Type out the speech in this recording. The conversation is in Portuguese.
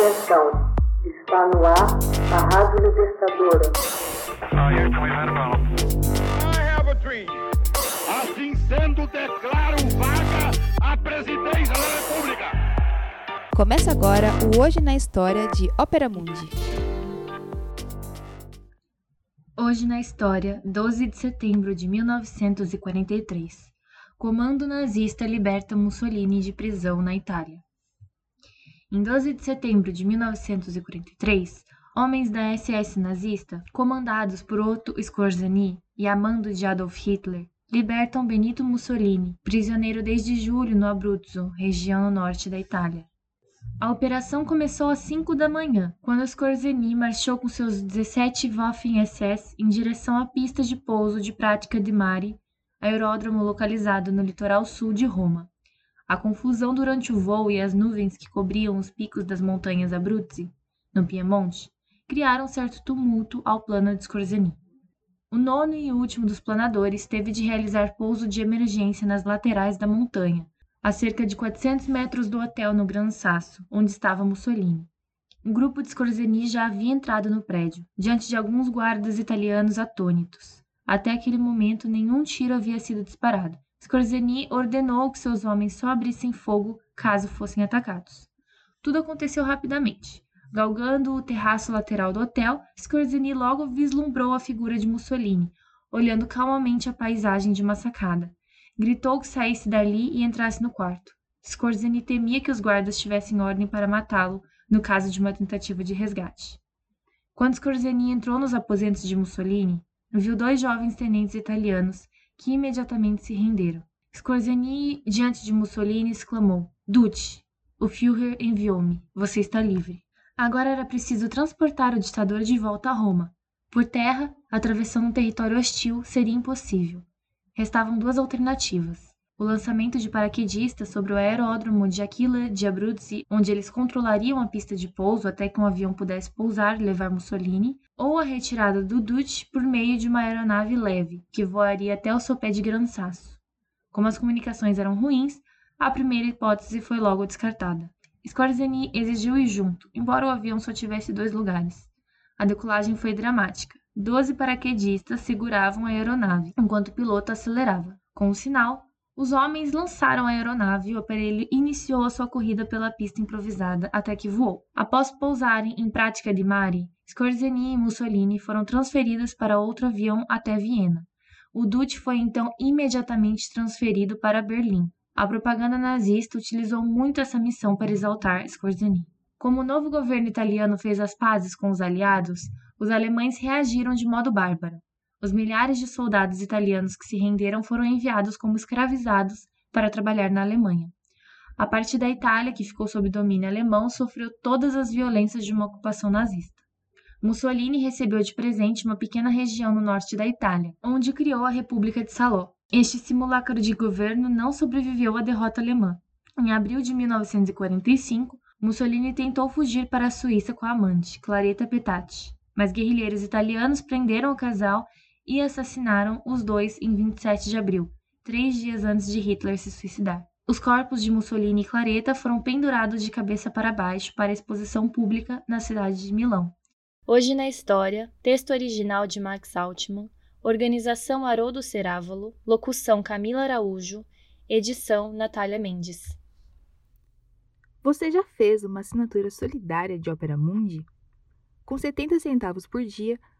Atenção, está no ar a Rádio Libertadora. Assim sendo, declaro vaga a presidência da República. Começa agora o Hoje na História de Ópera Mundi. Hoje na História, 12 de setembro de 1943. Comando nazista liberta Mussolini de prisão na Itália. Em 12 de setembro de 1943, homens da SS nazista, comandados por Otto Skorzeny e a mando de Adolf Hitler, libertam Benito Mussolini, prisioneiro desde julho no Abruzzo, região no norte da Itália. A operação começou às 5 da manhã, quando Skorzeny marchou com seus 17 Waffen-SS em direção à pista de pouso de prática de Mare, aeródromo localizado no litoral sul de Roma. A confusão durante o voo e as nuvens que cobriam os picos das montanhas Abruzzi, no Piemonte, criaram certo tumulto ao plano de Scorzeny. O nono e último dos planadores teve de realizar pouso de emergência nas laterais da montanha, a cerca de 400 metros do hotel no Gran Sasso, onde estava Mussolini. Um grupo de Scorzeny já havia entrado no prédio, diante de alguns guardas italianos atônitos. Até aquele momento, nenhum tiro havia sido disparado, Scorzeny ordenou que seus homens só abrissem fogo caso fossem atacados. Tudo aconteceu rapidamente. Galgando o terraço lateral do hotel, Scorzeny logo vislumbrou a figura de Mussolini, olhando calmamente a paisagem de uma sacada. Gritou que saísse dali e entrasse no quarto. Scorzeny temia que os guardas tivessem ordem para matá-lo no caso de uma tentativa de resgate. Quando Scorzeny entrou nos aposentos de Mussolini, viu dois jovens tenentes italianos que imediatamente se renderam. Scorzeny, diante de Mussolini, exclamou: Duce, o Führer enviou-me. Você está livre. Agora era preciso transportar o ditador de volta a Roma. Por terra, atravessando um território hostil seria impossível. Restavam duas alternativas: o lançamento de paraquedistas sobre o aeródromo de Aquila de Abruzzi, onde eles controlariam a pista de pouso até que um avião pudesse pousar e levar Mussolini, ou a retirada do Duce por meio de uma aeronave leve, que voaria até o sopé de Gran Sasso. Como as comunicações eram ruins, a primeira hipótese foi logo descartada. Scorzeny exigiu ir junto, embora o avião só tivesse dois lugares. A decolagem foi dramática. Doze paraquedistas seguravam a aeronave, enquanto o piloto acelerava. Com um sinal, os homens lançaram a aeronave e o aparelho iniciou a sua corrida pela pista improvisada até que voou. Após pousarem em prática de mare, Scorzeny e Mussolini foram transferidos para outro avião até Viena. O Duce foi então imediatamente transferido para Berlim. A propaganda nazista utilizou muito essa missão para exaltar Scorzeny. Como o novo governo italiano fez as pazes com os aliados, os alemães reagiram de modo bárbaro. Os milhares de soldados italianos que se renderam foram enviados como escravizados para trabalhar na Alemanha. A parte da Itália, que ficou sob domínio alemão, sofreu todas as violências de uma ocupação nazista. Mussolini recebeu de presente uma pequena região no norte da Itália, onde criou a República de Salò. Este simulacro de governo não sobreviveu à derrota alemã. Em abril de 1945, Mussolini tentou fugir para a Suíça com a amante, Claretta Petacci, mas guerrilheiros italianos prenderam o casal e assassinaram os dois em 27 de abril, três dias antes de Hitler se suicidar. Os corpos de Mussolini e Claretta foram pendurados de cabeça para baixo para exposição pública na cidade de Milão. Hoje na História, texto original de Max Altman, organização Haroldo Cerávolo, locução Camila Araújo, edição Natália Mendes. Você já fez uma assinatura solidária de Opera Mundi? Com 70 centavos por dia,